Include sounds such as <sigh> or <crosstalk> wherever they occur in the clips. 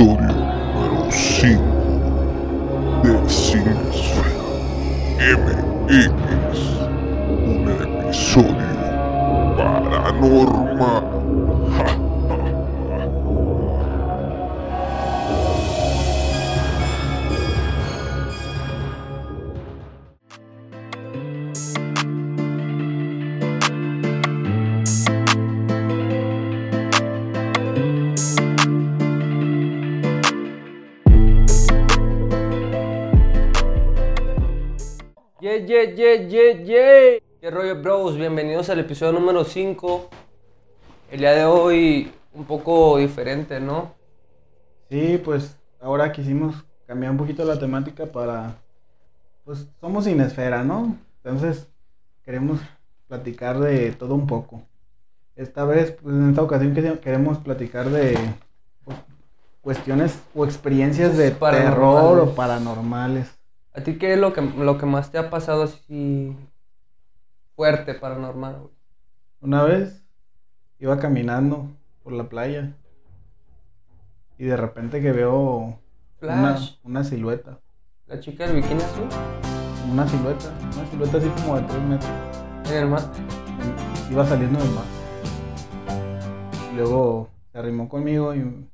episodio al episodio número 5. El día de hoy un poco diferente, ¿no? Sí, pues ahora quisimos cambiar un poquito la temática para, pues somos Inesfera, ¿no? Entonces queremos platicar de todo un poco. Esta vez, pues en esta ocasión que- queremos platicar de pues, cuestiones o experiencias de terror o paranormales. ¿A ti qué es lo que, lo que más te ha pasado así fuerte, paranormal? güey? Una vez iba caminando por la playa y de repente que veo una, una silueta. la chica del bikini azul, Una silueta, una silueta así como de 3 metros. en el mar. Iba saliendo del mar. Y luego se arrimó conmigo y,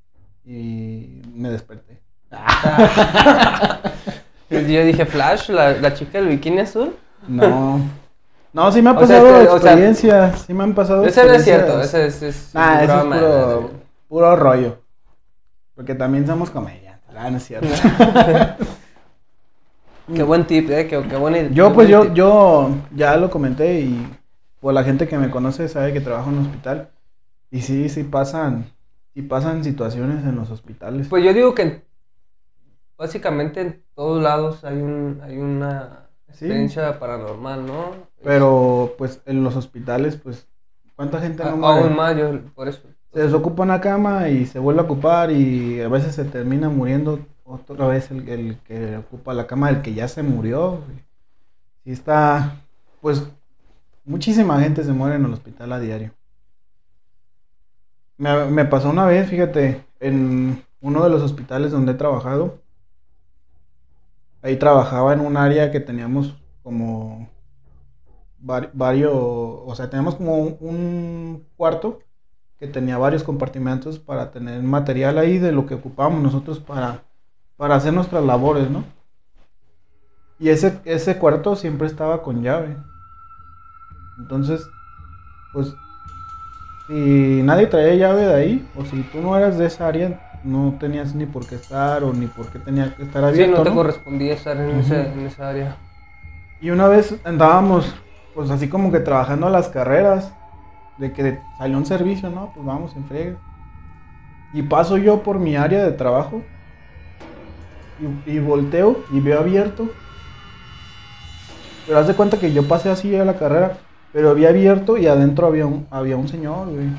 y me desperté. <laughs> Yo dije, Flash, la, la chica del bikini azul. No. No, sí me ha O sea, pasado este, o sea, experiencias. sí me han pasado Ese no es cierto, ese es, es Nah, eso es broma, puro, rollo. Porque también somos comediantes. Ah, no es cierto. <laughs> Qué buen tip, eh, qué, qué Yo, pues, buen yo, tip. yo ya lo comenté y pues la gente que me conoce sabe que trabajo en un hospital. Y sí, sí pasan, sí pasan situaciones en los hospitales. Pues yo digo que básicamente en todos lados hay un hay una Sí. paranormal, ¿no? Pero, pues, en los hospitales, pues, ¿cuánta gente no muere? aún más, yo por eso. Se desocupa una cama y se vuelve a ocupar y a veces se termina muriendo otra vez el, el que ocupa la cama del que ya se murió. Sí está, pues, muchísima gente se muere en el hospital a diario. Me, me pasó una vez, fíjate, en uno de los hospitales donde he trabajado. Ahí trabajaba en un área que teníamos como vari- varios, o sea, teníamos como un, un cuarto que tenía varios compartimentos para tener material ahí de lo que ocupábamos nosotros para, para hacer nuestras labores, ¿no? Y ese, ese cuarto siempre estaba con llave. Entonces, pues, si nadie traía llave de ahí, o si tú no eras de esa área, no tenías ni por qué estar o ni por qué tenía que estar Sí, abierto. no te ¿no? correspondía estar en, ese- en esa área. Y una vez andábamos, pues así como que trabajando a las carreras, de que salió un servicio, ¿no? Pues vamos en frega. Y paso yo por mi área de trabajo y, y volteo y veo abierto. Pero haz de cuenta que yo pasé así a la carrera, pero había abierto y adentro había un, había un señor, güey.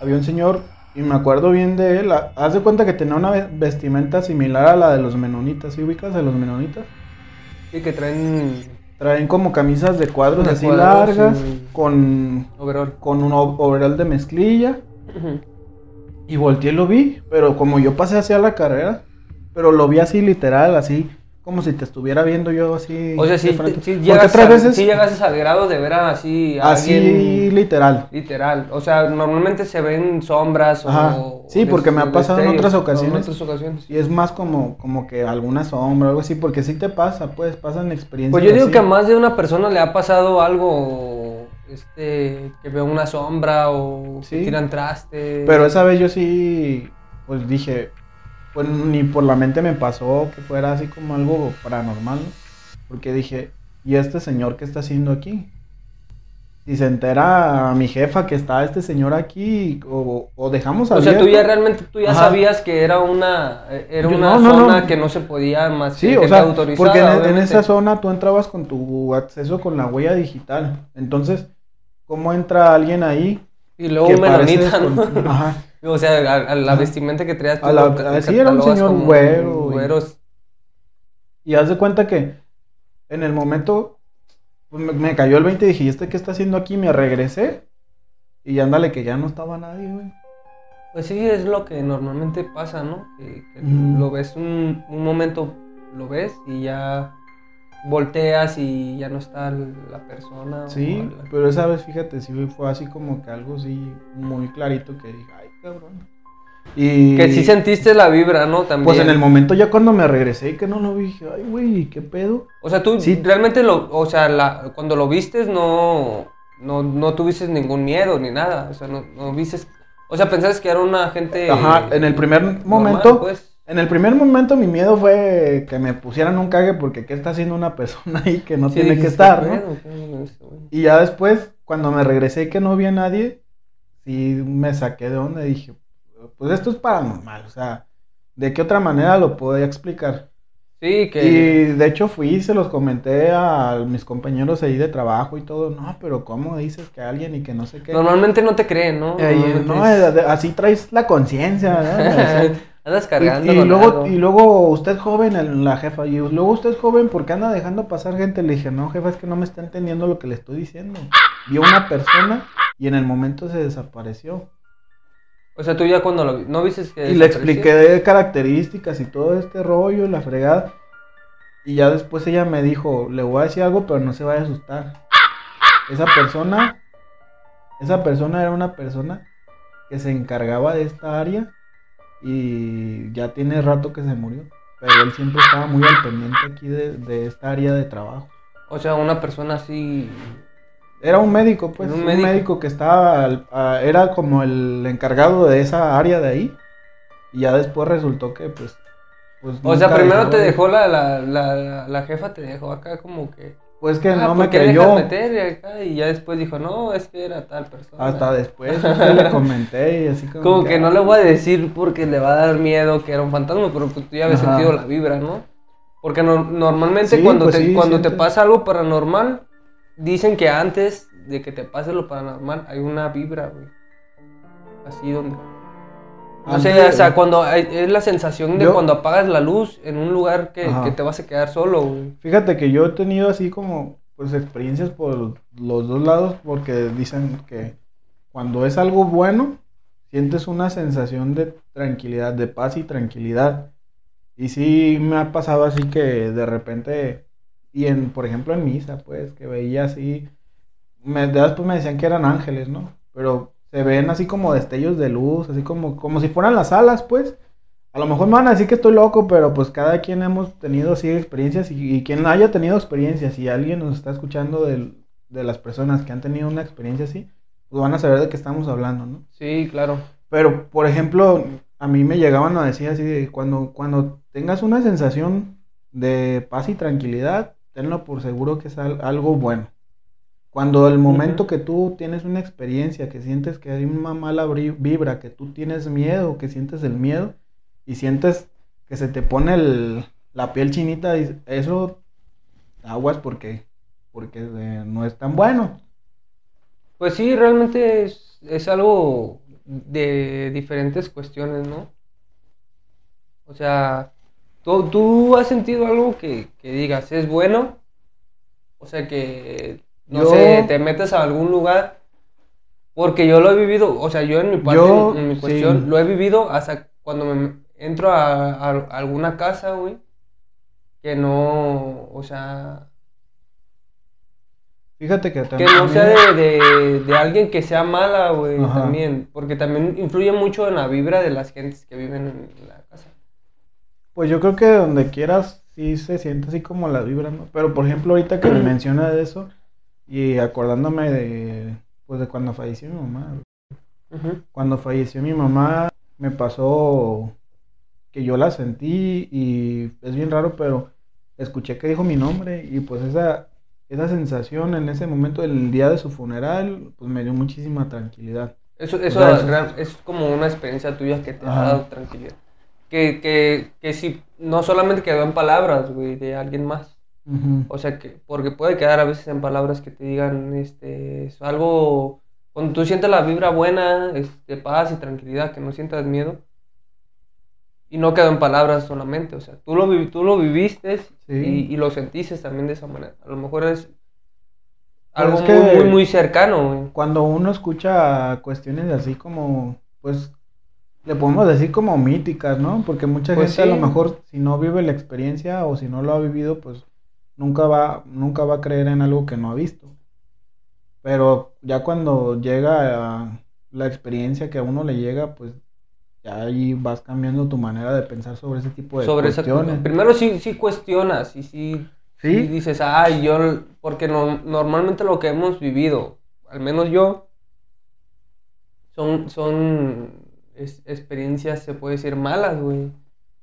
Había un señor y me acuerdo bien de él. Ha- Haz de cuenta que tenía una ve- vestimenta similar a la de los menonitas, ¿sí ubicas a los menonitas? Sí, que traen Traen como camisas de cuadros De así cuadros, largas, sí. con, overall. con un overall de mezclilla. Y volteé y lo vi, pero como yo pasé hacia la carrera, pero lo vi así literal, así como si te estuviera viendo yo así. O sea, si, si llegas, otras a- veces sí llegas al grado de ver así a así alguien literal. literal. O sea, normalmente se ven sombras Ajá. o... Sí, porque me ha pasado en otras ocasiones. En otras ocasiones. Y es más como, como que alguna sombra o algo así, porque sí te pasa, pues, pasan experiencias. Pues yo digo así. que a más de una persona le ha pasado algo, este, que ve una sombra o Sí. que tiran traste. Pero esa vez yo sí, pues dije, pues ni por la mente me pasó que fuera así como algo paranormal, ¿no? Porque dije, ¿y este señor qué está haciendo aquí? Si se entera a mi jefa que está este señor aquí, o, o dejamos O abierto. sea, tú ya realmente, tú ya Ajá. sabías que era una, eh, era Yo- una no, no, zona no. que no se podía más Sí, o sea, autorizada, porque en, en obviamente. esa zona tú entrabas con tu acceso con la huella digital. Entonces, ¿cómo entra alguien ahí? Y luego con- Ajá. O sea, a, a la vestimenta que traías tú. A la- ca- sí, era un señor como güero y- güeros. Y haz de cuenta que en el momento pues, me, me cayó el 20 y dije, ¿y este qué está haciendo aquí? Me regresé y ándale que ya no estaba nadie, güey. Pues sí, es lo que normalmente pasa, ¿no? Que, lo ves un, un momento, lo ves y ya volteas y ya no está la persona. Sí, la- pero esa vez, fíjate, sí fue así como que algo así muy clarito que dije, ay, cabrón. Y Que sí sentiste la vibra, ¿no? También. Pues en el momento ya cuando me regresé y que no lo vi, dije, ay, güey, ¿qué pedo? O sea, tú Sí. realmente lo, o sea, la, cuando lo vistes no, no, no tuviste ningún miedo ni nada. O sea, no, no vistes, o sea, pensabas que era una gente. Ajá, en el primer normal, momento, pues. En el primer momento mi miedo fue que me pusieran un cague porque qué está haciendo una persona ahí que no Sí, tiene que estar, "¿Qué ¿no? pedo? ¿Qué pedo es esto, güey?". Y ya después, cuando me regresé y que no vi a nadie, sí me saqué de onda y dije, pues esto es paranormal, o sea, ¿de qué otra manera lo podía explicar? Sí, que. Y de hecho fui y se los comenté a mis compañeros ahí de trabajo y todo, no, pero ¿cómo dices que alguien y que no sé qué? Normalmente no te creen, ¿no? Eh, no, eh, así traes la conciencia, ¿verdad? <laughs> Andas Y, cargando. y con luego, algo. y luego usted joven, la jefa, y luego usted joven, ¿por qué anda dejando pasar gente? Le dije, no, jefa, es que no me está entendiendo lo que le estoy diciendo. Vio una persona y en el momento se desapareció. O sea, tú ya cuando lo vi- ¿no viste que Y le expliqué de características y todo este rollo, la fregada. Y ya después ella me dijo, le voy a decir algo, pero no se vaya a asustar. Esa persona, esa persona era una persona que se encargaba de esta área y ya tiene rato que se murió. Pero él siempre estaba muy al pendiente aquí de, de esta área de trabajo. O sea, una persona así. Era un médico, pues, un un médico, médico. que estaba, al- a- era como el encargado de esa área de ahí. Y ya después resultó que, pues, pues O sea, primero dejó te de- dejó la, la, la, la jefa, te dejó acá como que. Pues que ah, no me ¿por qué dejas creyó. meter y acá? Y ya después dijo, no, es que era tal persona. Hasta después le comenté y así como, Como que no ah, le voy a decir porque le va a dar miedo que era un fantasma, pero pues tú ya habías Ajá. sentido la vibra, ¿no? Porque no- normalmente Sí, cuando, pues te, sí, cuando te pasa algo paranormal, dicen que antes de que te pase lo paranormal hay una vibra, güey. Así donde... No sé, o sea, cuando es la sensación de Yo- cuando apagas la luz en un lugar que, que te vas a quedar solo, güey. Fíjate que yo he tenido así como, pues, experiencias por los dos lados porque dicen que cuando es algo bueno, sientes una sensación de tranquilidad, de paz y tranquilidad. Y sí me ha pasado así que de repente, y en, por ejemplo, en misa, pues, que veía así, me, después me decían que eran ángeles, ¿no? Pero se ven así como destellos de luz, así como, como si fueran las alas, pues. A lo mejor me van a decir que estoy loco, pero pues cada quien hemos tenido así experiencias y, y quien haya tenido experiencias y alguien nos está escuchando del- de las personas que han tenido una experiencia así, pues van a saber de qué estamos hablando, ¿no? Sí, claro. Pero, por ejemplo, a mí me llegaban a decir así de cuando, cuando tengas una sensación de paz y tranquilidad, tenlo por seguro que es al- algo bueno. Cuando el momento que tú tienes una experiencia, que sientes que hay una mala vibra, que tú tienes miedo, que sientes el miedo y sientes que se te pone el- la piel chinita, y eso aguas porque, porque eh, no es tan bueno. Pues sí, realmente es, es algo de diferentes cuestiones, ¿no? O sea, ¿tú, tú has sentido algo que, que digas, es bueno? O sea, que, no Yo- sé, te metes a algún lugar. Porque yo lo he vivido, o sea, yo en mi parte, Yo, en mi sí. cuestión, lo he vivido hasta cuando me entro a, a alguna casa, güey, que no, o sea, Fíjate que Que también... no sea de, de, de alguien que sea mala, güey, Ajá. también. Porque también influye mucho en la vibra de las gentes que viven en la casa. Pues yo creo que donde quieras sí se siente así como la vibra, ¿no? Pero por ejemplo, ahorita que me <clears throat> menciona de eso y acordándome de pues de cuando falleció mi mamá. Cuando falleció mi mamá me pasó que yo la sentí y es bien raro, pero escuché que dijo mi nombre y pues esa esa sensación en ese momento el día de su funeral pues me dio muchísima tranquilidad. Eso, eso sea, es como una experiencia tuya que te ha dado tranquilidad. Que, que, que si no solamente quedó en palabras, güey, de alguien más. Ujú. O sea, que porque puede quedar a veces en palabras que te digan, este, es algo, cuando tú sientes la vibra buena, este, paz y tranquilidad, que no sientas miedo. Y no quedó en palabras solamente, o sea, tú lo, tú lo viviste Sí. y, y lo sentiste también de esa manera. A lo mejor es algo es que- muy, muy, muy cercano, güey. cuando uno escucha cuestiones así como, pues, le podemos decir como míticas, ¿no? Porque mucha Pues gente a sí. lo mejor si no vive la experiencia o si no lo ha vivido, pues nunca va, nunca va a creer en algo que no ha visto. Pero ya cuando llega a la experiencia que a uno le llega, pues ya ahí vas cambiando tu manera de pensar sobre ese tipo de sobre esa cuestiones. Primero sí, sí cuestionas y sí, Sí. sí dices, ay, yo, porque no, normalmente lo que hemos vivido, al menos yo, son, son es- experiencias, se puede decir, malas, güey.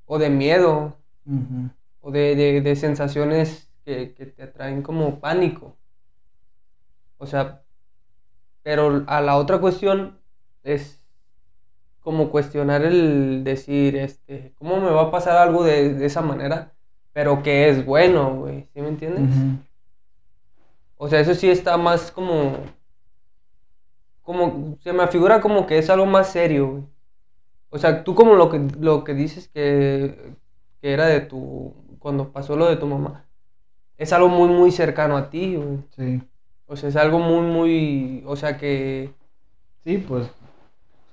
O de miedo, o de, de, de sensaciones que, que te atraen como pánico. O sea, pero a la otra cuestión es como cuestionar el decir, este, ¿cómo me va a pasar algo de, de esa manera? Pero que es bueno, güey, ¿sí me entiendes? O sea, eso sí está más como, como, se me figura como que es algo más serio, güey. O sea, tú como lo que, lo que dices que, que era de tu, cuando pasó lo de tu mamá, es algo muy, muy cercano a ti, güey. Sí. O sea, es algo muy, muy, o sea, que, Sí, pues,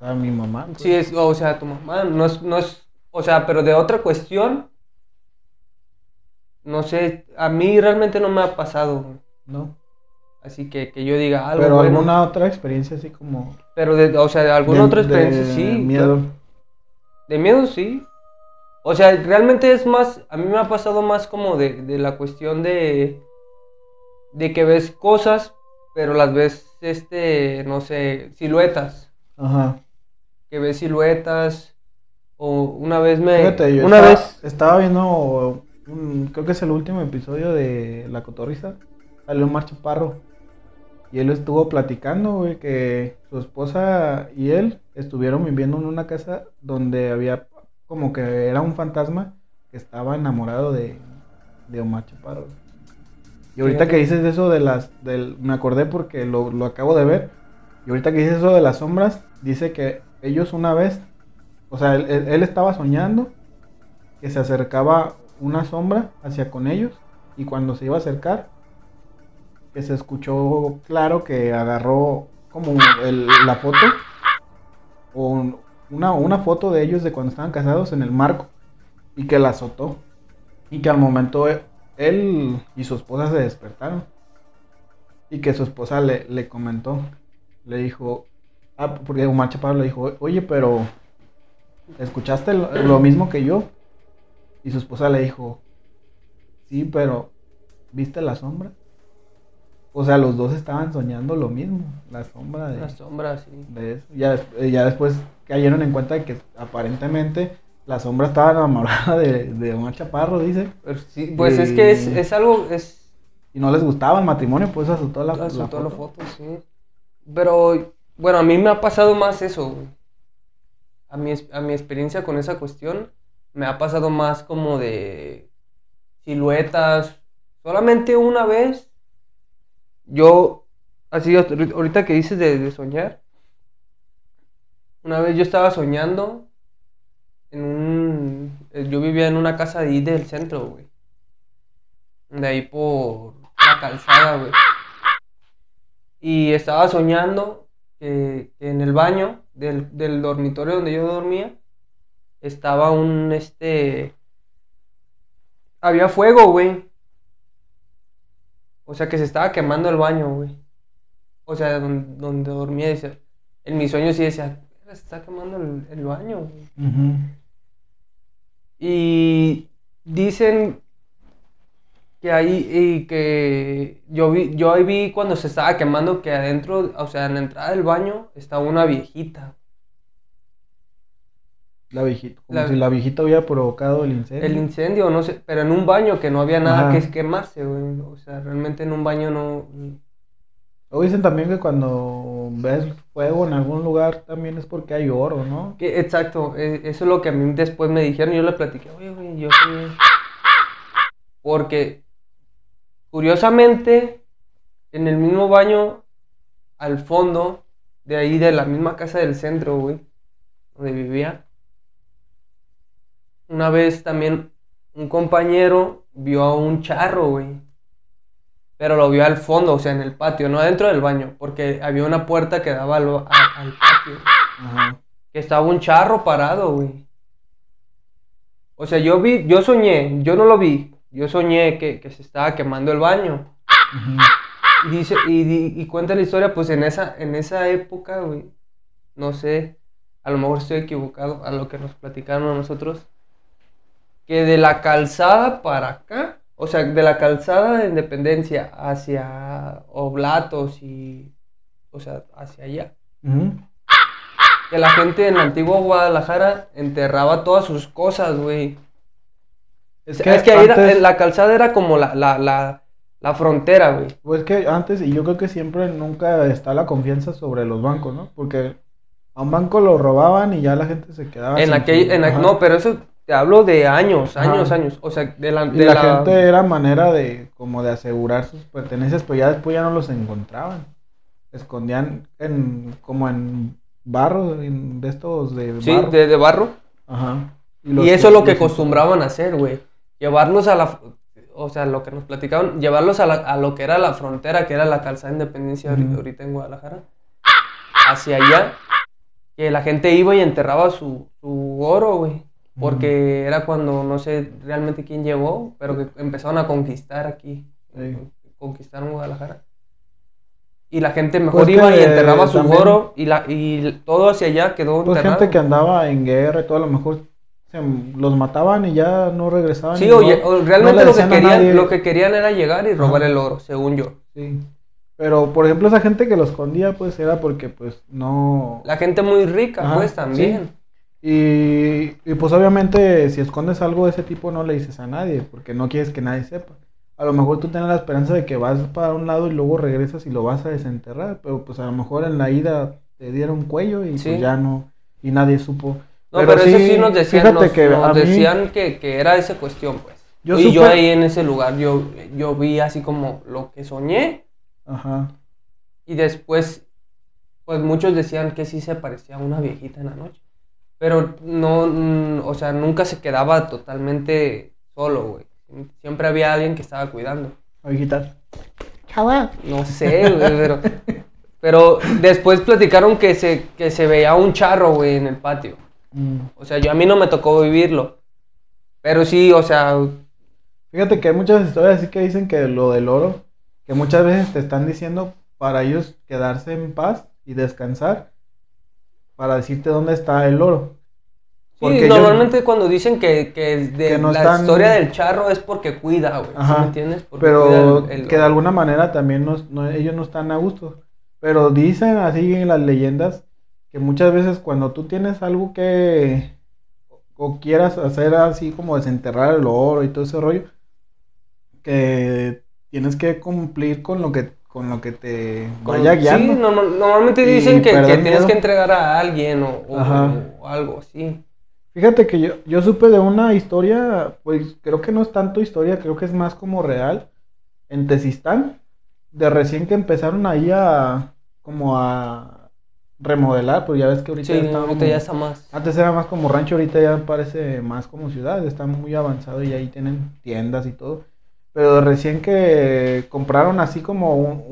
o sea, mi mamá. pues. sí es, o sea, tu mamá, no es, no es, o sea, pero de otra cuestión, no sé, a mí realmente no me ha pasado, güey. ¿no? Así que, que yo diga algo Pero bueno. alguna otra experiencia así como... Pero, de, o sea, de alguna de- otra experiencia, de sí. Miedo. De miedo, sí. O sea, realmente es más, a mí me ha pasado más como de, de la cuestión de, de que ves cosas, pero las ves, este, no sé, siluetas. Ajá. Que ves siluetas. O una vez me... Fíjate, yo una estaba, vez... estaba viendo, un- creo que es el último episodio de La Cotorrisa. Salió Omar Chaparro. Y él estuvo platicando, güey, que su esposa y él estuvieron viviendo en una casa donde había como que era un fantasma que estaba enamorado de, de Omar Chaparro. Y ahorita que dices eso de las, del, me acordé porque lo, lo acabo de ver. Y ahorita que dices eso de las sombras, dice que ellos una vez, o sea, él, estaba soñando que se acercaba una sombra hacia con ellos y cuando se iba a acercar, que se escuchó claro que agarró como el- la foto o una, una foto de ellos de cuando estaban casados en el marco y que la azotó y que al momento e- él y su esposa se despertaron y que su esposa le, le comentó, le dijo, ah, porque Omar Chaparro le dijo, oye, pero ¿escuchaste lo, lo mismo que yo? Y su esposa le dijo, sí, pero ¿viste la sombra? O sea, los dos estaban soñando lo mismo, la sombra de, Una sombra, sí. de eso. Ya, eh, ya después cayeron en cuenta de que aparentemente la sombra estaba enamorada de, de Omar Chaparro, dice, sí, pues es que es, es algo, es, y no les gustaba el matrimonio, pues azotó la, la Azotó la foto. foto, sí. Pero, bueno, a mí me ha pasado más eso, güey. A mi, a mi experiencia con esa cuestión, me ha pasado más como de siluetas. Solamente una vez, yo, así, ahorita ahorita que dices de, de soñar, una vez yo estaba soñando en un... eh, Yo vivía en una casa de ahí del centro, güey. De ahí por la calzada, güey. Y estaba soñando que, en el baño del, del dormitorio donde yo dormía estaba un, este... Había fuego, güey. O sea, que se estaba quemando el baño, güey. O sea, donde, dormía. En mis sueños sí decía, está quemando el, el baño. Y dicen que ahí y que yo vi, yo ahí vi cuando se estaba quemando que adentro, o sea, en la entrada del baño estaba una viejita. La viejita, como La- si la viejita hubiera provocado el incendio. El incendio, no sé, pero en un baño que no había nada Ajá. que quemarse, güey. O sea, realmente en un baño no. O dicen también que cuando ves fuego en algún lugar también es porque hay oro, ¿no? Que, exacto, e- eso es lo que a mí después me dijeron. Yo le platiqué, oye, güey, yo sí. Porque, curiosamente, en el mismo baño, al fondo, de ahí de la misma casa del centro, güey, donde vivía, una vez también un compañero vio a un charro, güey. Pero lo vio al fondo, o sea, en el patio, no adentro del baño, porque había una puerta que daba al, patio. Ajá. que estaba un charro parado, güey. O sea, yo vi, yo soñé, yo no lo vi, yo soñé que, que se estaba quemando el baño. Y dice, y, di- y cuenta la historia, pues en esa, en esa época, güey, no sé, a lo mejor estoy equivocado a lo que nos platicaron a nosotros, que de la calzada para acá, o sea, de la calzada de Independencia hacia Oblatos y, o sea, hacia allá, que la gente en la antigua Guadalajara enterraba todas sus cosas, güey. Es Es que, ahí era- la calzada era como la, la, la, la frontera, güey. Pues que antes, y yo creo que siempre nunca está la confianza sobre los bancos, ¿no? Porque a un banco lo robaban y ya la gente se quedaba En aquel, en Ajá. no, pero eso te hablo de años, años, Ajá. años. O sea, de la, Y de la, la- gente era manera de como de asegurar sus pertenencias, pero ya después ya no los encontraban. Escondían en como en barro, en de estos de sí, barro. de, de barro. Ajá. Y, eso es lo que acostumbraban a hacer, güey. Llevarlos a la, o sea, lo que nos platicaban, llevarlos a, la- a lo que era la frontera, que era la calzada de Independencia ahorita en Guadalajara. Hacia allá, que la gente iba y enterraba su, su oro, güey. Porque era cuando, no sé realmente quién llegó, pero que empezaron a conquistar aquí. Sí. Conquistaron Guadalajara. Y la gente mejor Pues iba y enterraba su oro y, la, y todo hacia allá quedó Pues enterrado. gente que andaba en guerra y todo, a lo mejor se, los mataban y ya no regresaban. Sí, oye, no- o no realmente le lo, que querían, lo que querían era llegar y robar Ajá. el oro, según yo. Sí. Pero, por ejemplo, esa gente que lo escondía, pues, era porque, pues, no... La gente muy rica, Ajá, pues también. Y, y, pues, obviamente, si escondes algo de ese tipo, no le dices a nadie, porque no quieres que nadie sepa. A lo mejor tú tienes la esperanza de que vas para un lado y luego regresas y lo vas a desenterrar, pero, pues, a lo mejor en la ida te dieron cuello y, Sí. pues, ya no... Y nadie supo. No, pero, eso sí nos decían, nos, que nos mí- decían que, que era esa cuestión, pues. Yo y yo ahí en ese lugar, yo, yo vi así como lo que soñé Ajá. y después, pues muchos decían que sí se parecía a una viejita en la noche. Pero no, mm, o sea, nunca se quedaba totalmente solo, güey. Siempre había alguien que estaba cuidando. Ojitas. No sé, güey, pero... Pero después platicaron que se, que se veía un charro, güey, en el patio. Mm. O sea, yo a mí no me tocó vivirlo. Pero sí, o sea, Fíjate que hay muchas historias así que dicen que lo del oro, que muchas veces te están diciendo para ellos quedarse en paz y descansar, para decirte dónde está el oro. sí, ellos- normalmente cuando dicen que, que de Que no la están- historia del charro es porque cuida, güey. ¿sí Ajá, me entiendes? Porque Pero cuida el- el que de alguna manera también no- ellos no están a gusto. Pero dicen así en las leyendas que muchas veces cuando tú tienes algo que o quieras hacer así como desenterrar el oro y todo ese rollo, que tienes que cumplir con lo que con lo que te Con- vaya guiando. Sí, normal- normalmente dicen que, que tienes miedo. que entregar a alguien o, o- algo así. Fíjate que yo, yo supe de una historia, pues creo que no es tanto historia, creo que es más como real, en Tezistán, de recién que empezaron ahí a, como a remodelar, pues ya ves que ahorita Sí, ya está ahorita como- ya está más. Antes era más como rancho, ahorita ya parece más como ciudad, está muy avanzado y ahí tienen tiendas y todo. Pero recién que compraron así como un-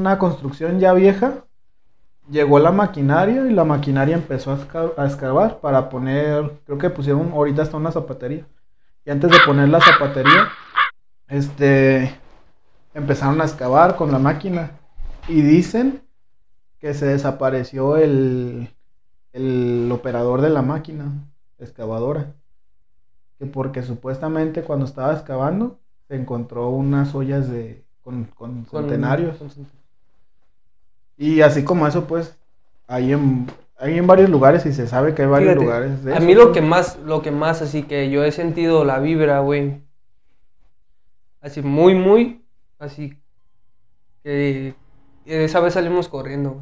una construcción ya vieja, llegó la maquinaria y la maquinaria empezó a, esca- excavar para poner, creo que pusieron, ahorita está una zapatería. Y antes de poner la zapatería, este, empezaron a excavar con la máquina. Y dicen que se desapareció el, el operador de la máquina excavadora. Que porque supuestamente cuando estaba excavando se encontró unas ollas de con, con Con- centenarios. con Y así como eso, pues, hay en, hay en varios lugares y se sabe que hay varios Fíjate, lugares de a eso, mí lo pues. que más, lo que más así que yo he sentido la vibra, güey. Así muy, muy, así que esa vez salimos corriendo,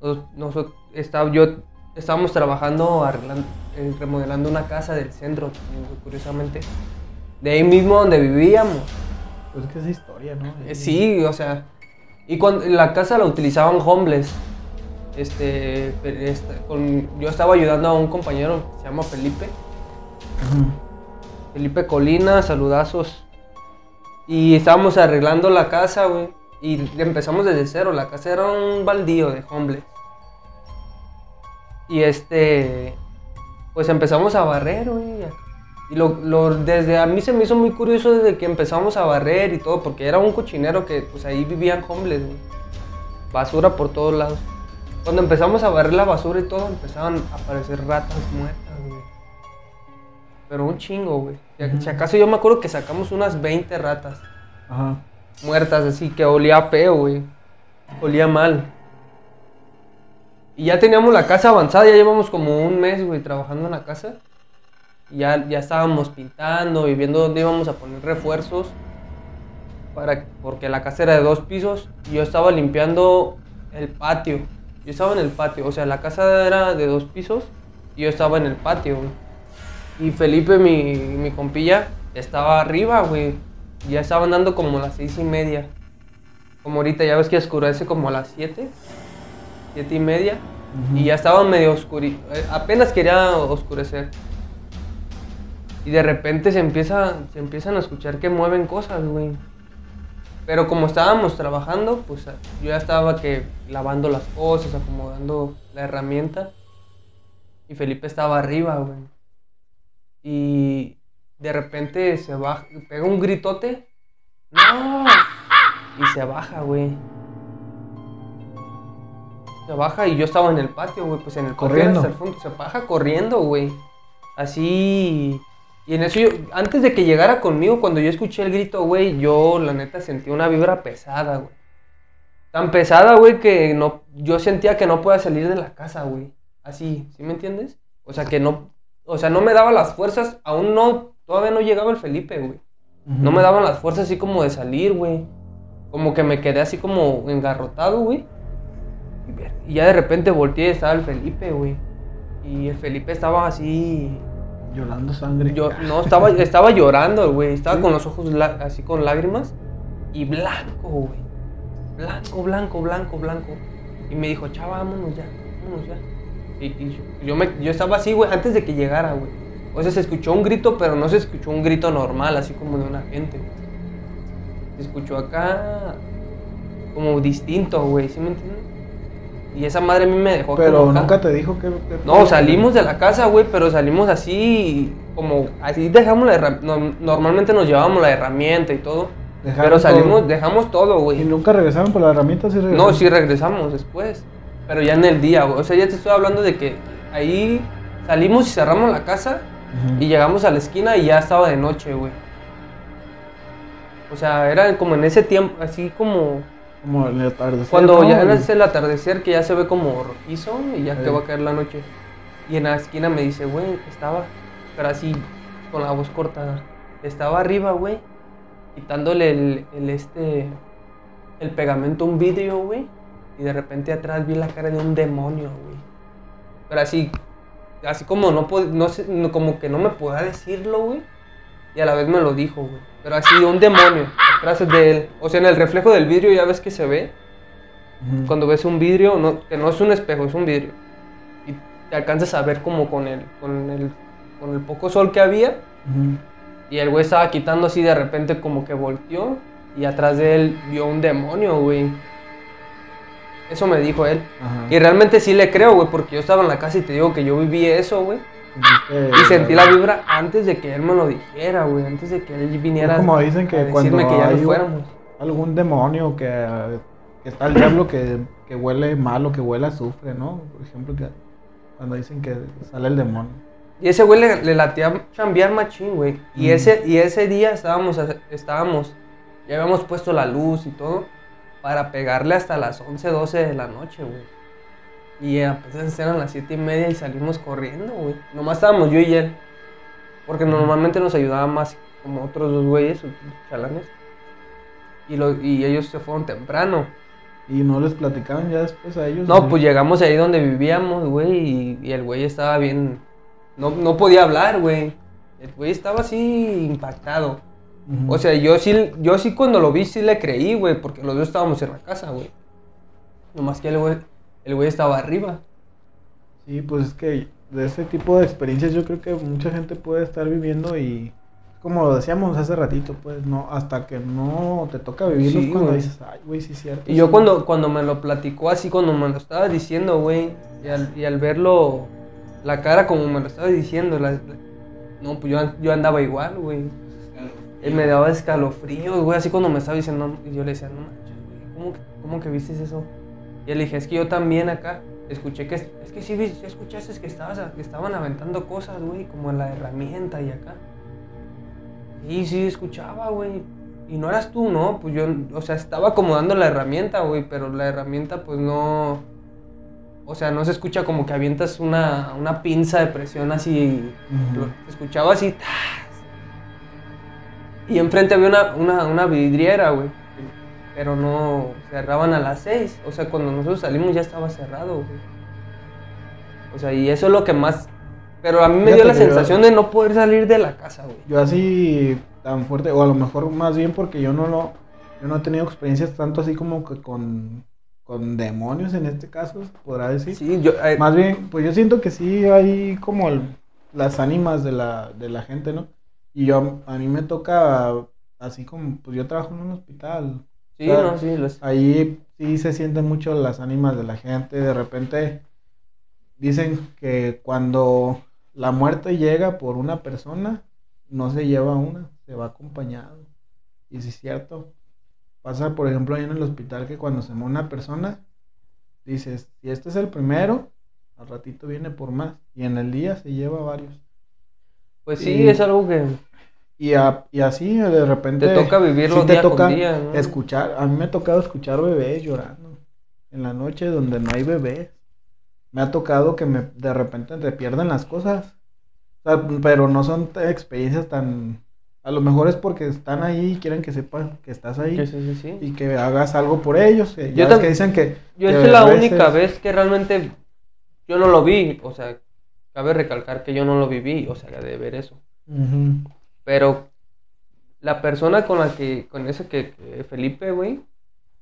güey. Nos- estaba, yo estábamos trabajando arreglando, eh, remodelando una casa del centro, curiosamente. De ahí mismo donde vivíamos. Pues es que es historia, ¿no? Eh, Sí, o sea, y cuando la casa la utilizaban homeless. Este, este, con- yo estaba ayudando a un compañero que se llama Felipe. Felipe Colina, saludazos. Y estábamos arreglando la casa, güey. Y empezamos desde cero. La casa era un baldío de homeless. Y este, pues empezamos a barrer, güey. Y lo, lo- desde a mí se me hizo muy curioso desde que empezamos a barrer y todo, porque era un cochinero que pues ahí vivían homeless, güey. Basura por todos lados. Cuando empezamos a barrer la basura y todo, empezaban a aparecer ratas muertas, güey. Pero un chingo, güey. Si- Si acaso yo me acuerdo que sacamos unas 20 ratas Ajá. muertas, así que olía feo, güey. Olía mal. Y ya teníamos la casa avanzada, ya llevamos como un mes, güey, trabajando en la casa. Ya, ya estábamos pintando y viendo dónde íbamos a poner refuerzos. Para, porque la casa era de dos pisos y yo estaba limpiando el patio. Yo estaba en el patio, o sea, la casa era de dos pisos y yo estaba en el patio, güey. Y Felipe, mi, mi compilla, estaba arriba, güey. Ya estaban dando como las seis y media. Como ahorita ya ves que oscurece como a las siete. Siete y media. Y ya estaba medio oscuri... eh, Apenas quería oscurecer. Y de repente se, empieza, se empiezan a escuchar que mueven cosas, güey. Pero como estábamos trabajando, pues yo ya estaba que lavando las cosas, acomodando la herramienta. Y Felipe estaba arriba, güey. Y de repente se baja, pega un gritote. ¡No! Y se baja, güey. Se baja y yo estaba en el patio, güey, pues en el Corriendo. hasta el fondo. Se baja corriendo, güey. Así. Y en eso yo, antes de que llegara conmigo, cuando yo escuché el grito, güey, yo la neta sentí una vibra pesada, güey. Tan pesada, güey, que no, yo sentía que no podía salir de la casa, güey. Así, ¿sí me entiendes? O sea, que no, o sea, no me daba las fuerzas, aún no, todavía no llegaba el Felipe, güey. No me daban las fuerzas así como de salir, güey. Como que me quedé así como engarrotado, güey. Y ya de repente volteé y estaba el Felipe, güey. Y el Felipe estaba así. Llorando sangre. Yo, no, estaba, estaba llorando, güey. Estaba con los ojos así con lágrimas. Y blanco, güey. Blanco, blanco, blanco, blanco. Y me dijo, chava, vámonos ya, vámonos ya. Y, y yo, yo me, yo estaba así, güey, antes de que llegara, güey. O sea, se escuchó un grito, pero no se escuchó un grito normal, así como de una gente. Se escuchó acá como distinto, güey, ¿sí me entiendes? Y esa madre a mí me dejó Pero como nunca te dijo que. que- No, salimos de la casa, güey, pero salimos así, como, así dejamos la herramienta, normalmente nos llevábamos la herramienta y todo, Dejaron pero salimos, todo. dejamos todo, ¿Y güey. nunca regresaron por la herramienta? ¿Sí? No, sí regresamos después, pero ya en el día, güey, o sea, ya te estoy hablando de que ahí salimos y cerramos la casa y llegamos a la esquina y ya estaba de noche, güey. O sea, era como en ese tiempo, así como Como el atardecer. cuando ¿no? ya es el atardecer, que ya se ve como rojizo y ya que Sí. va a caer la noche. Y en la esquina me dice, güey, estaba, pero así, con la voz cortada. Estaba arriba, güey, quitándole el, el este, el pegamento a un vidrio, güey. Y de repente atrás vi la cara de un demonio, güey. Pero así, así como no, no- como que no me podía decirlo, güey. Y a la vez me lo dijo, güey. Pero así un demonio, atrás de él. O sea, en el reflejo del vidrio ya ves que se ve Ujú. cuando ves un vidrio, no, que no es un espejo, es un vidrio. Y te alcanzas a ver como con el, con el, con el poco sol que había. Ujú. Y el güey estaba quitando así de repente como que volteó. Y atrás de él vio un demonio, güey. Eso me dijo él. Ajá. Y realmente sí le creo, güey, porque yo estaba en la casa y te digo que yo viví eso, güey. Y sentí la vibra antes de que él me lo dijera, güey. Antes de que él viniera Como dicen que a cuando decirme que ya un- fuéramos. algún demonio que, que está el diablo que, que huele mal o que huele a azufre, ¿no? Por ejemplo, que cuando dicen que sale el demonio. Y ese güey le, le latía chambear machín, güey. Y, Mm. ese, y ese día estábamos, estábamos, ya habíamos puesto la luz y todo, para pegarle hasta las 11, 12 de la noche, güey. Y apenas eran las 7 y media y salimos corriendo, güey. Nomás estábamos yo y él. Porque normalmente nos ayudaba más como otros dos güeyes, chalanes. Y, lo- y ellos se fueron temprano. Y no les platicaban ya después a ellos. No, pues llegamos ahí donde vivíamos, güey, y, y el güey estaba bien. No, no podía hablar, güey. El güey estaba así impactado. O sea, yo sí, yo sí cuando lo vi sí le creí, güey, porque los dos estábamos en la casa, güey. Nomás que el güey, el güey estaba arriba. Sí, pues es que de ese tipo de experiencias yo creo que mucha gente puede estar viviendo y como lo decíamos hace ratito, pues, no, hasta que no te toca vivirlo Sí, cuando güey. dices, ay, güey, sí es cierto. Y yo sí". cuando, cuando me lo platicó así, cuando me lo estaba diciendo, güey, y al, y al verlo, la cara como me lo estaba diciendo, la- la- no, pues yo, yo andaba igual, güey. Él me daba escalofríos, güey, así cuando me estaba diciendo, y yo le decía, no manches, güey, ¿cómo que, cómo que viste eso? Y le dije, es que yo también acá escuché que, es que sí, sí escuchaste que, estabas, que estaban aventando cosas, güey, como la herramienta y acá. Y sí, escuchaba, güey. Y no eras tú, ¿no? Pues yo, o sea, estaba acomodando la herramienta, güey, pero la herramienta, pues no. O sea, no se escucha como que avientas una, una pinza de presión así. Se escuchaba así. ¡tas! Y enfrente había una, una, una vidriera, güey. Pero no cerraban a las seis. O sea, cuando nosotros salimos ya estaba cerrado, güey. O sea, y eso es lo que más. Pero a mí me dio la yo- sensación de no poder salir de la casa, güey. Yo así tan fuerte, o a lo mejor más bien porque yo no lo, yo no he tenido experiencias tanto así como que con, con demonios en este caso, podrá decir. Sí, yo. eh, Más bien, pues yo siento que sí hay como el- las ánimas de la, de la gente, ¿no? Y yo, a mí me toca, así como, pues yo trabajo en un hospital. Sí, no, sí, los- Ahí sí se sienten mucho las ánimas de la gente. De repente dicen que cuando la muerte llega por una persona, no se lleva una, se va acompañado. Y sí es cierto. Pasa, por ejemplo, ahí en el hospital que cuando se muere una persona, dices, si este es el primero, al ratito viene por más. Y en el día se lleva varios. Pues sí, Y- es algo que Y, a- y así de repente... te toca vivirlo sí te día toca con día, ¿no? escuchar, a mí me ha tocado escuchar bebés llorando en la noche donde no hay bebés. Me ha tocado que me de repente te pierden las cosas. O sea, pero no son experiencias tan a lo mejor es porque están ahí y quieren que sepan que estás ahí sí, sí, sí. y que hagas algo por ellos. que Yo ves que dicen que Yo es la veces- única vez que realmente yo no lo vi, o sea, cabe recalcar que yo no lo viví, o sea, de ver eso. Ujú. Pero la persona con la que, con ese que, que Felipe, güey,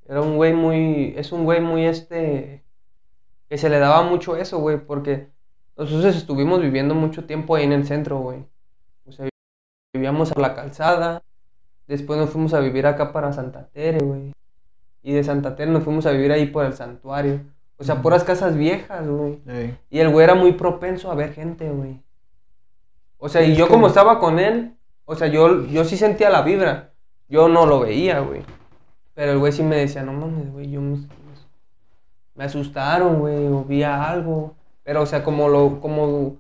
era un güey muy, es un güey muy este, que se le daba mucho eso, güey, porque nosotros estuvimos viviendo mucho tiempo ahí en el centro, güey. O sea, vivíamos a la calzada, después nos fuimos a vivir acá para Santa Tere, güey. Y de Santa Tere nos fuimos a vivir ahí por el santuario. O sea, puras casas viejas, güey. Ey. Y el güey era muy propenso a ver gente, güey. O sea, y yo como estaba con él, o sea, yo, yo sí sentía la vibra. Yo no lo veía, güey. Pero el güey sí me decía, no mames, güey, yo me, me asustaron, güey, o vi algo. Pero, o sea, como lo, como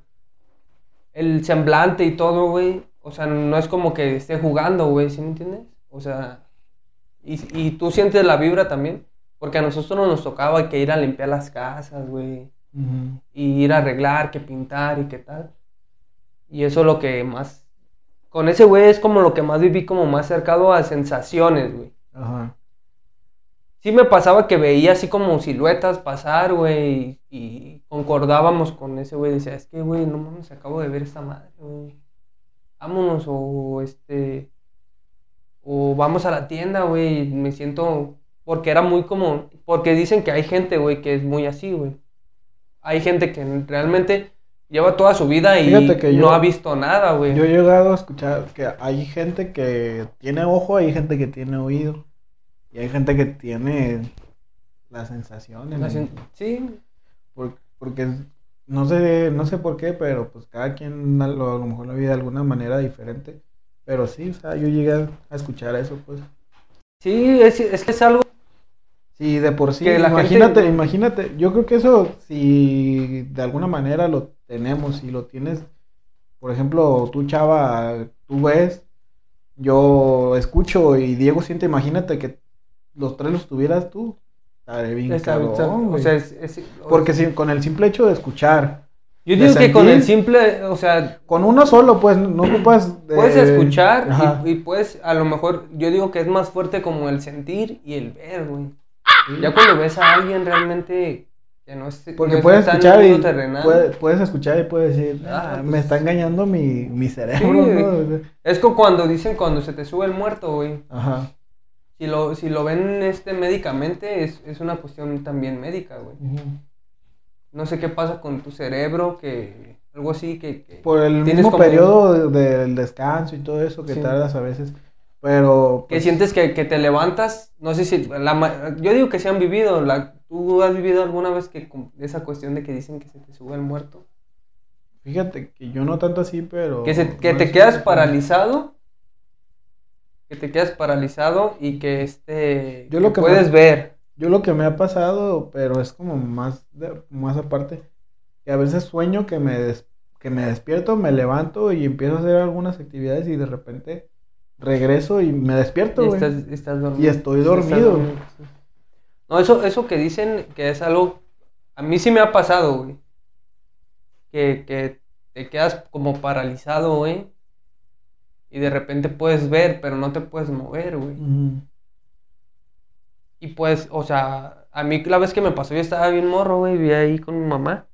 el semblante y todo, güey. O sea, no es como que esté jugando, güey, ¿sí me entiendes? O sea, y, y tú sientes la vibra también. Porque a nosotros no nos tocaba que ir a limpiar las casas, güey y ir a arreglar, que pintar y qué tal. Y eso es lo que más... Con ese güey es como lo que más viví como más cercado a sensaciones, güey. Ajá. Sí me pasaba que veía así como siluetas pasar, güey, y, y concordábamos con ese güey. Decía, es que, güey, no mames, acabo de ver esta madre, güey. Vámonos, o este... O vamos a la tienda, güey, me siento... Porque era muy como... Porque dicen que hay gente, güey, que es muy así, güey. Hay gente que realmente lleva toda su vida y yo- no ha visto nada, güey. Yo he llegado a escuchar que hay gente que tiene ojo, hay gente que tiene oído. Y hay gente que tiene las sensaciones. La Sí, Por- porque no sé, no sé por qué, pero pues cada quien a lo, a lo mejor lo vive de alguna manera diferente. Pero sí, o sea, yo llegué a, a escuchar eso, pues. sí, es, es que es algo... Sí, de por sí. Que la imagínate, gente- imagínate. Yo creo que eso, si de alguna manera lo tenemos, si lo tienes, por ejemplo, tú, chava, tú ves, yo escucho y Diego siente, imagínate que los tres los tuvieras tú. Bien está- cabrón, o sea, es- es- Porque si, con el simple hecho de escuchar, Yo digo que con el simple, o sea, con uno solo, pues no ocupas. de- puedes escuchar y, y puedes, a lo mejor, yo digo que es más fuerte como el sentir y el ver, güey. Ya cuando ves a alguien realmente que no es Porque no puedes escuchar y puede- puedes escuchar y puedes decir, Ah, "Ah, pues- me está engañando mi, mi cerebro, Sí. ¿no? Es como cuando dicen cuando se te sube el muerto, güey. Ajá. Si lo, si lo ven este médicamente, es, es una cuestión también médica, güey. No sé qué pasa con tu cerebro, que Algo así que... que Por el mismo como- periodo de- del descanso y todo eso que Sí. tardas a veces. Pero. Que pues, sientes que, que te levantas, no sé si, la, yo digo que se han vivido, la, ¿tú has vivido alguna vez que esa cuestión de que dicen que se te sube el muerto? Fíjate que yo no tanto así, pero. Que, se- que no te quedas paralizado, que te quedas paralizado y que este, Yo lo que puedes más- ver. Yo lo que me ha pasado, pero es como más, de- más aparte, que a veces sueño que me, des- que me despierto, me levanto y empiezo a hacer algunas actividades y de repente regreso y me despierto, Y estás, estás dormido. Y estoy Estás dormido. sí. No, eso, eso que dicen que es algo, a mí sí me ha pasado, güey. Que, que te quedas como paralizado, güey. Y de repente puedes ver, pero no te puedes mover, güey. Y pues, o sea, a mí la vez que me pasó yo estaba bien morro, güey, vi ahí con mi mamá.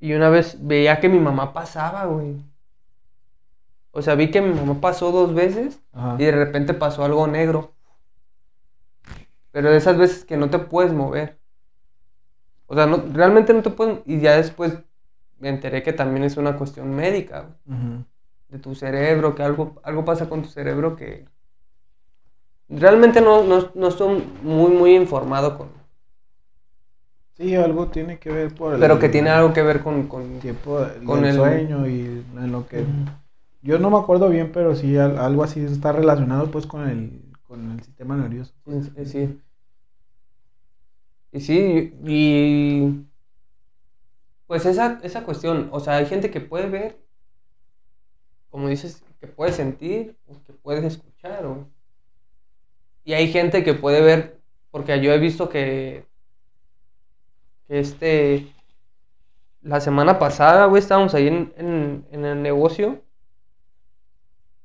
Y una vez veía que mi mamá pasaba, güey. O sea, vi que mi mamá pasó dos veces Ajá. y de repente pasó algo negro. Pero de esas veces que no te puedes mover. O sea, no, realmente no te puedes... Y ya después me enteré que también es una cuestión médica, de tu cerebro, que algo, algo pasa con tu cerebro que... Realmente no, no, no estoy muy, muy informado con... Sí, algo tiene que ver por el Pero que tiene algo que ver con... con tiempo del con el- sueño y en lo que... Yo no me acuerdo bien, pero sí al- algo así está relacionado pues con el, con el sistema nervioso. Sí, sí. Y sí, y pues esa, esa cuestión, o sea, hay gente que puede ver, como dices, que puede sentir, o que puede escuchar, y hay gente que puede ver, porque yo he visto que, que este, la semana pasada, güey, estábamos ahí en, en, en el negocio,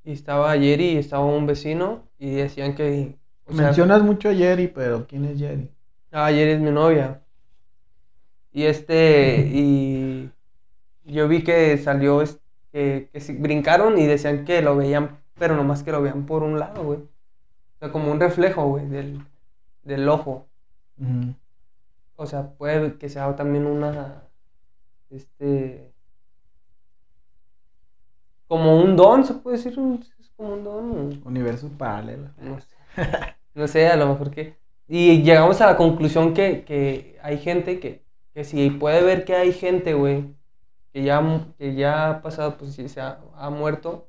y estaba Jerry y estaba un vecino, y decían que... sea, Mencionas mucho a Jerry, pero ¿quién es Jerry? Ah, ayer es mi novia. Y este, y yo vi que salió, que, que brincaron y decían que lo veían, pero nomás que lo veían por un lado, güey. O sea, como un reflejo, güey, del, del ojo. O sea, puede que sea también una, este, como un don, se puede decir, como un don. Universos paralelos. No sé. <laughs> No sé, a lo mejor que... Y llegamos a la conclusión que, que hay gente que, que si puede ver que hay gente, güey, que ya, que ya ha pasado, pues si se ha, ha muerto.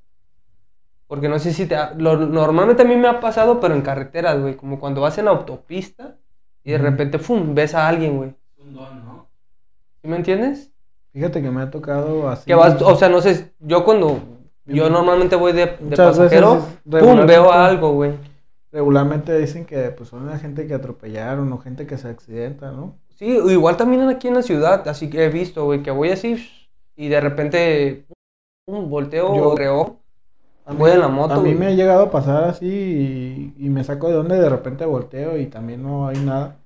Porque no sé si te... ha- lo- normalmente a mí me ha pasado, pero en carreteras, güey, como cuando vas en la autopista y de repente, ¡fum!, ves a alguien, güey. Un don, ¿no? ¿Sí me entiendes? Fíjate que me ha tocado así. Que vas, o sea, no sé, yo cuando... Yo normalmente voy de, pasajero, ¡pum!, veo algo, güey. Regularmente dicen que pues son la gente que atropellaron o gente que se accidenta, ¿no? Sí, igual también aquí en la ciudad, así que he visto, güey, que voy así y de repente un volteo Yo- o reojo. A Voy en la moto, A mí güey. me ha llegado a pasar así y, y me saco de donde de repente volteo y también no hay nada.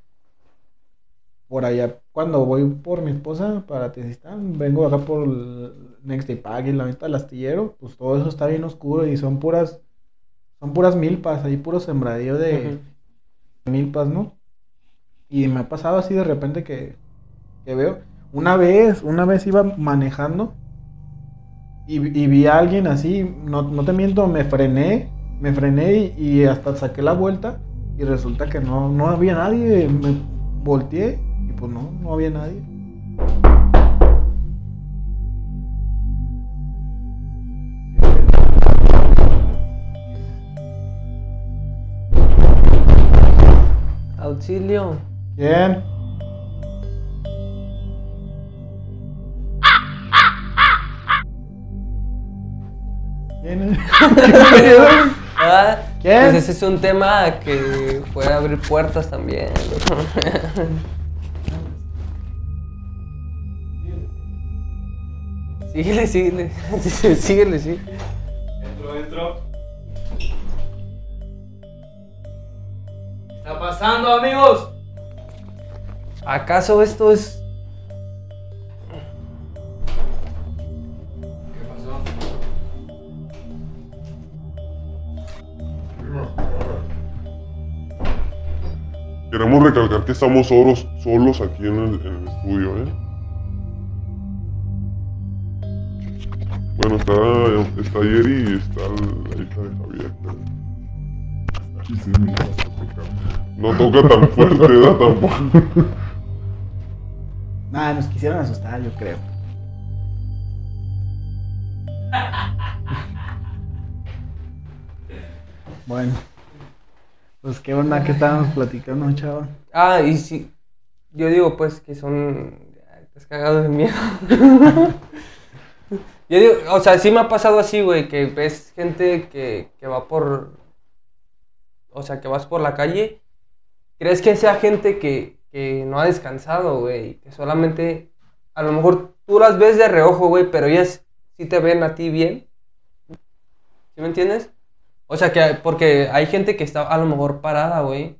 Por allá, cuando voy por mi esposa para Tezistán, vengo acá por el Next Day Pack y la venta del astillero, pues todo eso está bien oscuro y son puras, son puras milpas, ahí puro sembradío de milpas, ¿no? Y me ha pasado así de repente que, que veo. Una vez, una vez iba manejando y, y vi a alguien así, no, no te miento, me frené, me frené y, y hasta saqué la vuelta y resulta que no, no había nadie, me volteé pues no, no había nadie. Auxilio. ¿Quién? ¿Quién? Ah, ¿Quién? Pues ese es un tema que puede abrir puertas también. Síguele, síguele. Sí, <laughs> síguele, sí. Entro, entro. ¿Qué está pasando, amigos? ¿Acaso esto es ¿Qué pasó? Queremos recalcar que estamos solos, solos aquí en el, en el estudio, ¿eh? Bueno, está, está Yeri y está la hija de Javier. sí. No toca tan fuerte, ¿verdad? <laughs> Tampoco. Nada, nos quisieron asustar, yo creo. Bueno. Pues qué onda que estábamos platicando, chava. Ah, y sí. Yo digo, pues, que son. Estás cagado de miedo. <laughs> Yo digo, o sea, sí me ha pasado así, güey, que ves gente que, que va por. O sea, que vas por la calle. ¿Crees que sea gente que, que no ha descansado, güey? Que solamente. A lo mejor tú las ves de reojo, güey, pero ellas sí te ven a ti bien. ¿Sí me entiendes? O sea, que porque hay gente que está a lo mejor parada, güey.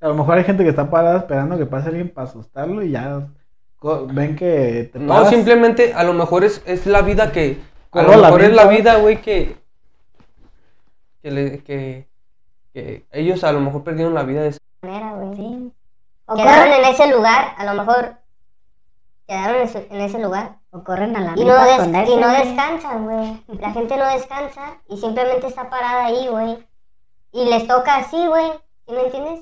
A lo mejor hay gente que está parada esperando que pase alguien para asustarlo y ya ven que te No, paras. simplemente a lo mejor es, es la vida que. A lo la mejor es la vida, güey, que. Que, le- que. que ellos a lo mejor perdieron la vida de esa manera, güey. Sí. O quedaron corren, en ese lugar, a lo mejor quedaron en, su- en ese lugar o corren a la y no, des- y no descansan, güey. La gente no descansa y simplemente está parada ahí, güey. Y les toca así, güey. ¿Sí me entiendes?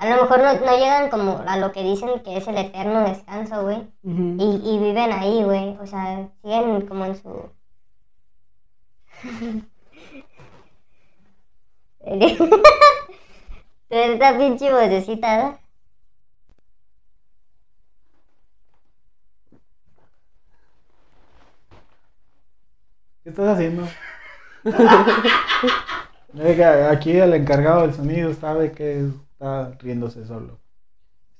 A lo mejor no, no llegan como a lo que dicen que es el eterno descanso, güey. Y, y viven ahí, güey. O sea, siguen como en su... <laughs> Esta pinche vocecita, ¿no? ¿Qué estás haciendo? <laughs> Venga, Aquí el encargado del sonido sabe que está riéndose solo.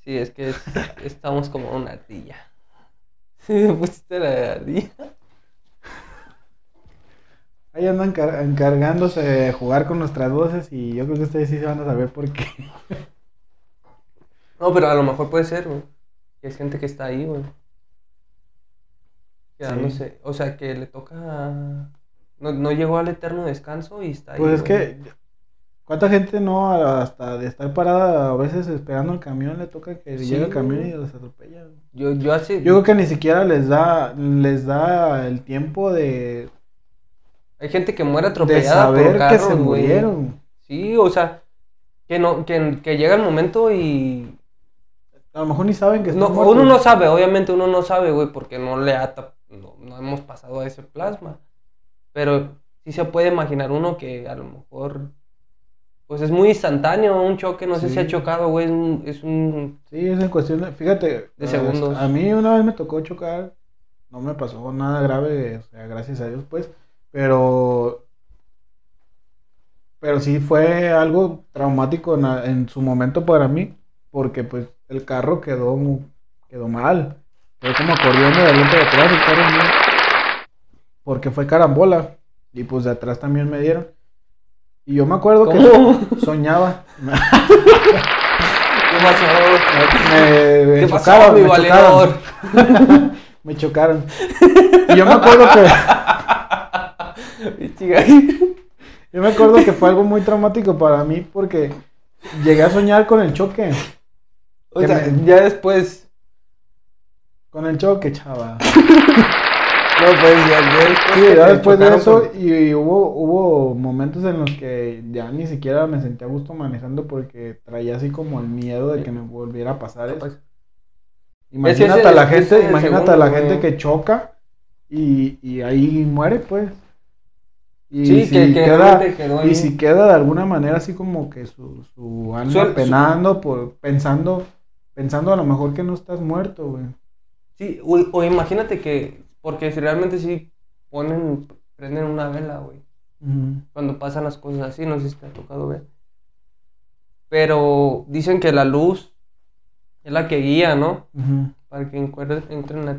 Sí, es que es- <laughs> estamos como una ardilla. Sí, <laughs> me pusiste la ardilla. Ahí andan encar- encargándose de jugar con nuestras voces y yo creo que ustedes sí se van a saber por qué. No, pero a lo mejor puede ser, güey. Que es gente que está ahí, güey. Quedándose. O sea, que le toca. No, no llegó al eterno descanso y está ahí. Pues es güey. que, ¿cuánta gente no hasta de estar parada a veces esperando el camión le toca que Sí, llegue el camión y los atropella? Yo, yo hace. Yo creo que ni siquiera les da les da el tiempo de, Hay gente que muere de atropellada saber por que carros, se güey. murieron. Sí, o sea, que no, que, que llega el momento y A lo mejor ni saben que no, muertos. uno no sabe, obviamente uno no sabe, güey, porque no le ha tap- no, no hemos pasado a ese plasma. Pero sí se puede imaginar uno que a lo mejor pues es muy instantáneo, un choque, no sé si ha chocado, güey, es un, es un- Sí, es en cuestión de, fíjate, De segundos. A mí una vez me tocó chocar, no me pasó nada grave, o sea, gracias a Dios, pues, pero, pero sí fue algo traumático en, su momento para mí, porque pues el carro quedó, quedó mal, fue como corriendo de adelante de atrás el carro mío, porque fue carambola, y pues de atrás también me dieron, y yo me acuerdo ¿Cómo? que soñaba, <laughs> ¿Qué pasó? me, me ¿Qué pasó, chocaron, mi me valedor? chocaron. <laughs> me chocaron. Y yo me acuerdo que <laughs> yo me acuerdo que fue algo muy traumático para mí porque llegué a soñar con el choque, O sea, me- ya después con el choque, chava. No pues ya, ya después, Sí, ya de eso y hubo hubo momentos en los que ya ni siquiera me sentía a gusto manejando porque traía así como el miedo de que me volviera a pasar eso. Pues, Imagínate a la gente, imagínate a la gente que choca y, y ahí muere, pues. Y Sí, si que, que queda, realmente quedó ahí. y si queda de alguna manera así como que su, su alma su- penando por pensando pensando a lo mejor que no estás muerto, güey. Sí, o, o imagínate que, porque si realmente sí ponen, prenden una vela, güey, cuando pasan las cosas así, no sé si te ha tocado ver. Pero dicen que la luz es la que guía, ¿no? Ujú. Para que encuentre- entre en la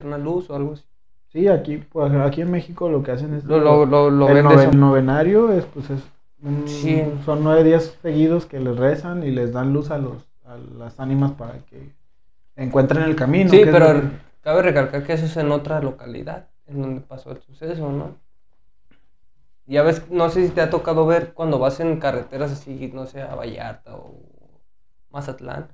eterna luz o algo así. Sí, aquí pues aquí en México lo que hacen es Lo, lo, lo, lo el noven- novenario es pues es un- Sí. son nueve días seguidos que les rezan y les dan luz a los a las ánimas para que encuentren el camino. Sí, que es pero que- cabe recalcar que eso es en otra localidad, en donde pasó el suceso, ¿no? Ya ves, no sé si te ha tocado ver cuando vas en carreteras así, no sé, a Vallarta o Mazatlán.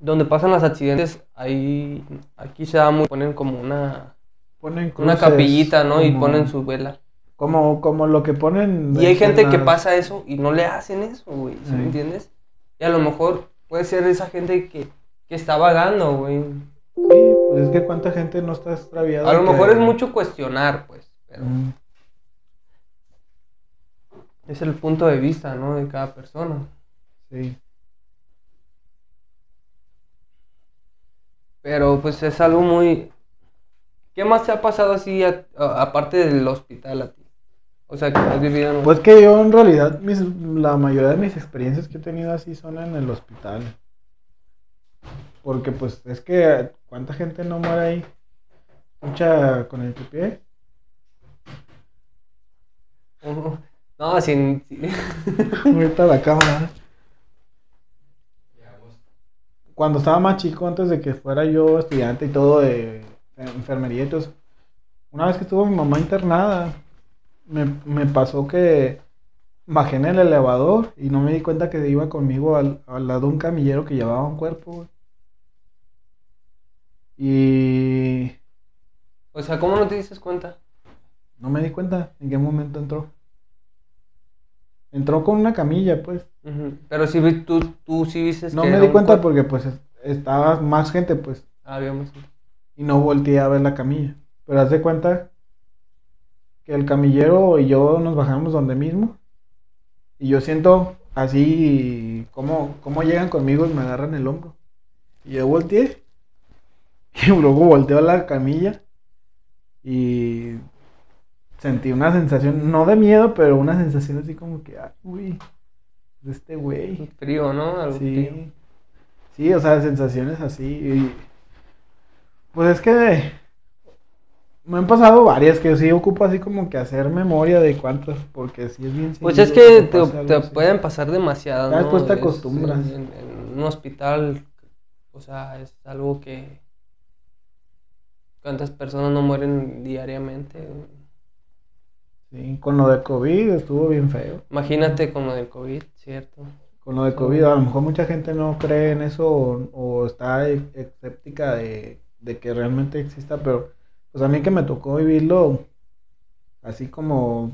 donde pasan los accidentes, ahí, aquí se da muy, ponen como una, Ponen una cruces capillita, ¿no? Y como- ponen su vela. Como, como lo que ponen. Y hay gente que pasa eso y no le hacen eso, güey, ¿sí me Sí. entiendes? Y a lo mejor puede ser esa gente que, que está vagando, güey. Sí, pues es que cuánta gente no está extraviada. A lo que- mejor es mucho cuestionar, pues, pero Mm, es el punto de vista, ¿no? De cada persona. Sí. Pero pues es algo muy... ¿Qué más te ha pasado así a- a- aparte del hospital a ti? O sea, que has vivido en un... Pues que yo en realidad mis, la mayoría de mis experiencias que he tenido así son en el hospital. Porque pues es que cuánta gente no muere ahí. Mucha con el pie. <laughs> No, sin... sin- <laughs> Ahorita la cámara. Cuando estaba más chico, antes de que fuera yo estudiante y todo de enfermería y todo eso, una vez que estuvo mi mamá internada, me, me pasó que bajé en el elevador y no me di cuenta que iba conmigo al, al lado de un camillero que llevaba un cuerpo, güey. Y O sea, ¿cómo no te dices cuenta? no me di cuenta en qué momento entró. Entró con una camilla, pues. Pero sí, vi- tú, tú sí viste No que me di cuenta cuerpo. porque pues es- estaba más gente, pues. Ah, habíamos... y no volteé a ver la camilla. Pero haz de cuenta que el camillero y yo nos bajamos donde mismo. Y yo siento así como, como llegan conmigo y me agarran el hombro. Y yo volteé. Y <laughs> luego volteo a la camilla. Y sentí una sensación, no de miedo, pero una sensación así como que, ay, uy, de este güey. Frío, ¿no? Algo frío. Sí. Sí, o sea, sensaciones así. y- Pues es que me han pasado varias que sí ocupo así como que hacer memoria de cuántas, porque sí es bien Pues es que te, te pueden pasar demasiadas, Ya ¿no? después te Es- acostumbras. En, en un hospital, o sea, es algo que... ¿Cuántas personas no mueren diariamente? Sí, con lo de COVID estuvo bien feo. Imagínate con lo del COVID, ¿cierto? Con lo de COVID, a lo mejor mucha gente no cree en eso o, o está e- escéptica de, de que realmente exista, pero pues a mí que me tocó vivirlo así como,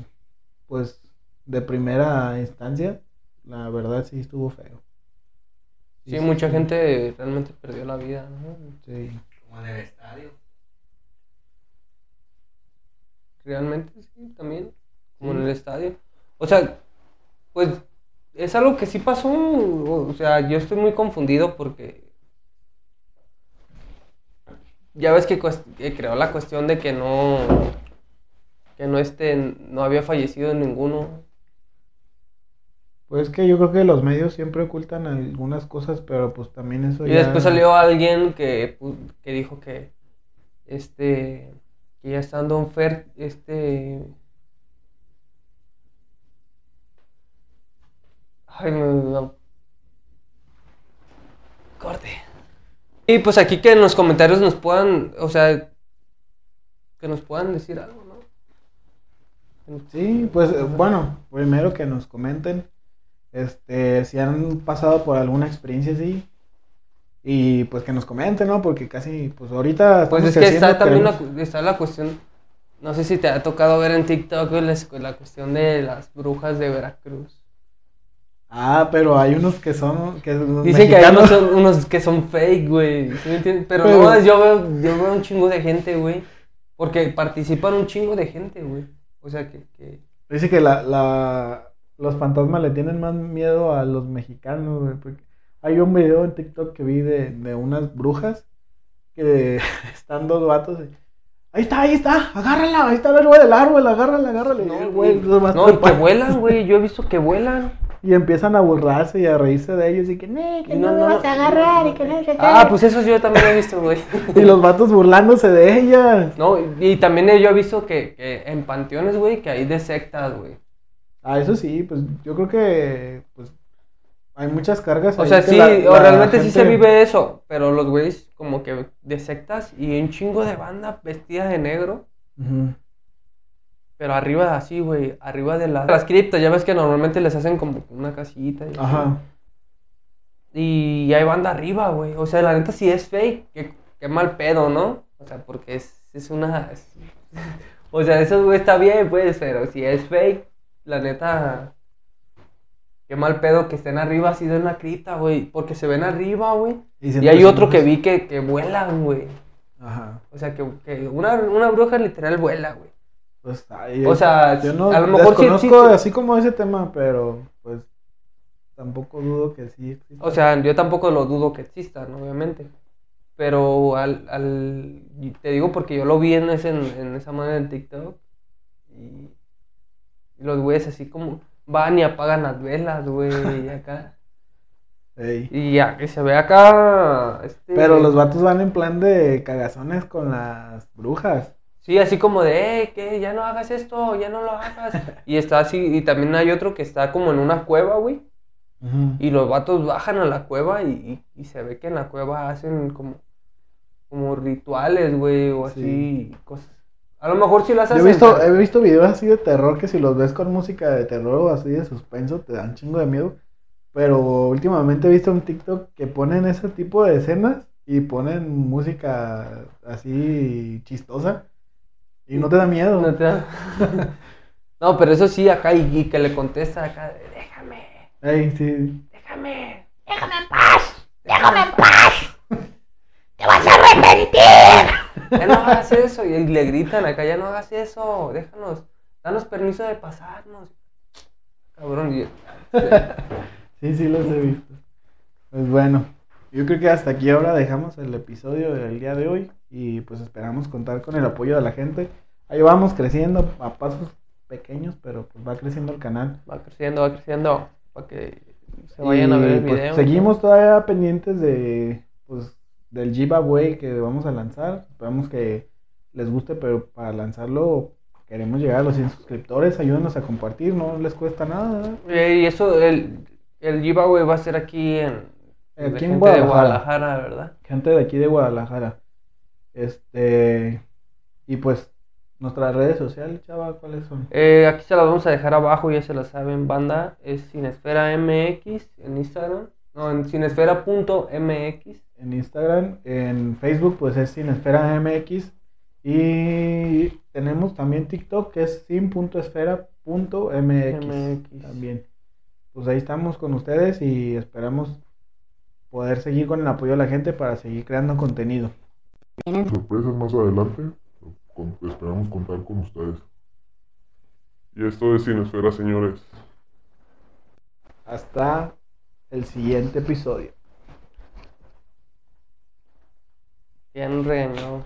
pues, de primera instancia, la verdad sí estuvo feo. Sí, mucha gente realmente perdió la vida, ¿no? Sí. Como en el estadio. Realmente sí, también, como en el estadio. O sea, pues es algo que sí pasó, o sea, yo estoy muy confundido porque ya ves que, que creó la cuestión de que no, que no este, no había fallecido ninguno. Pues que yo creo que los medios siempre ocultan algunas cosas, pero pues también eso Y ya... después salió alguien que, que dijo que, este, que ya estando enfer, este, ay, me, me- corte. Y pues aquí que en los comentarios nos puedan, o sea, que nos puedan decir algo, ¿no? Sí, pues eh, bueno, primero que nos comenten este si han pasado por alguna experiencia así y pues que nos comenten, ¿no? Porque casi pues ahorita Pues es que está también la, está la cuestión, no sé si te ha tocado ver en TikTok la, la cuestión de las brujas de Veracruz. Ah, pero hay unos que son que los Dicen que hay unos, mexicanos- son- unos que son fake, güey. Pero, Pero- no, yo veo, yo veo un chingo de gente, güey. Porque participan un chingo de gente, güey. O sea que, que- Dice que la, la, los fantasmas le tienen más miedo a los mexicanos, güey, porque hay un video en TikTok que vi de, de unas brujas que <laughs> están dos vatos y, ahí está, ahí está, agárrala, ahí está arriba del árbol, agárrala, agárrala. el güey no, y que vuelan, güey. Yo he visto que vuelan. <laughs> Y empiezan a burlarse y a reírse de ellos y que, "Nee, que No, no, no, me no. vas a agarrar y que no sé qué". Ah, pues eso yo también he visto, güey. <laughs> Y los vatos burlándose de ellas. No, y también yo he visto que, que en panteones, güey, que hay de sectas, güey. Ah, eso sí, pues yo creo que pues hay muchas cargas O sea, sí, la- realmente sí se vive eso, pero los güeyes como que de sectas y un chingo de banda vestida de negro, Ujú. pero arriba así, güey, arriba de la- las criptas, ya ves que normalmente les hacen como una casita. y así. Ajá. Y hay banda arriba, güey. O sea, la neta sí es fake. Qué, qué mal pedo, ¿no? O sea, porque es, es una... <laughs> o sea, eso güey, está bien, pues, pero si es fake, la neta... Qué mal pedo que estén arriba así de una cripta, güey. Porque se ven arriba, güey. Y hay otro que vi que, que vuelan, güey. Ajá. O sea, que, que una, una bruja literal vuela, güey. Pues, ay, O sea, yo no a lo mejor sí así como ese tema, pero pues tampoco dudo que sí exista. O sea, yo tampoco lo dudo que existan, obviamente. Pero al, al te digo porque yo lo vi en, ese, en, esa manera en TikTok. Y los güeyes así como van y apagan las velas, güey, acá. <laughs> Ey. Y ya, que se ve acá. Este, Pero los vatos van en plan de cagazones con las brujas. Sí, así como de, eh, que ya no hagas esto, ya no lo hagas. Y está así, y también hay otro que está como en una cueva, güey. Y los vatos bajan a la cueva y, y- y se ve que en la cueva hacen como, como rituales, güey, o así, Sí. cosas. A lo mejor sí las Yo hacen. he visto, he visto videos así de terror que si los ves con música de terror o así de suspenso te dan chingo de miedo. Pero últimamente he visto un TikTok que ponen ese tipo de escenas y ponen música así chistosa y no te da miedo. No, te da- <laughs> No, pero eso sí, acá, y, y que le contesta acá, déjame, Ey, sí. déjame. déjame en paz, déjame en paz. <laughs> Te vas a arrepentir. Ya no hagas eso, y le gritan acá, ya no hagas eso, déjanos, danos permiso de pasarnos. Cabrón, y- Sí, sí los he visto. Pues bueno, yo creo que hasta aquí ahora dejamos el episodio del día de hoy y pues esperamos contar con el apoyo de la gente. Ahí vamos creciendo a pasos pequeños, pero pues va creciendo el canal. Va creciendo, va creciendo. Para que se vayan a Y, ver el pues, video. seguimos todavía pendientes de pues del giveaway que vamos a lanzar. Esperamos que les guste, pero para lanzarlo queremos llegar a los 100 suscriptores. Ayúdenos a compartir, no les cuesta nada. Eh, y eso, el, el giveaway va a ser aquí en. Aquí en gente Guadalajara. de Guadalajara, ¿verdad? gente de aquí de Guadalajara. Este, y pues, nuestras redes sociales, chava, ¿cuáles son? Eh, aquí se las vamos a dejar abajo, ya se la saben, banda. Es Cinesfera MX en Instagram. No, en cinesfera.mx. En Instagram, en Facebook, pues es Cinesfera MX. Y tenemos también TikTok, que es sin.esfera.mx. MX. También. Pues ahí estamos con ustedes y esperamos poder seguir con el apoyo de la gente para seguir creando contenido. Sorpresas más adelante. con- esperamos contar con ustedes. Y esto es Cinesfera, señores. Hasta el siguiente episodio. Han regañado.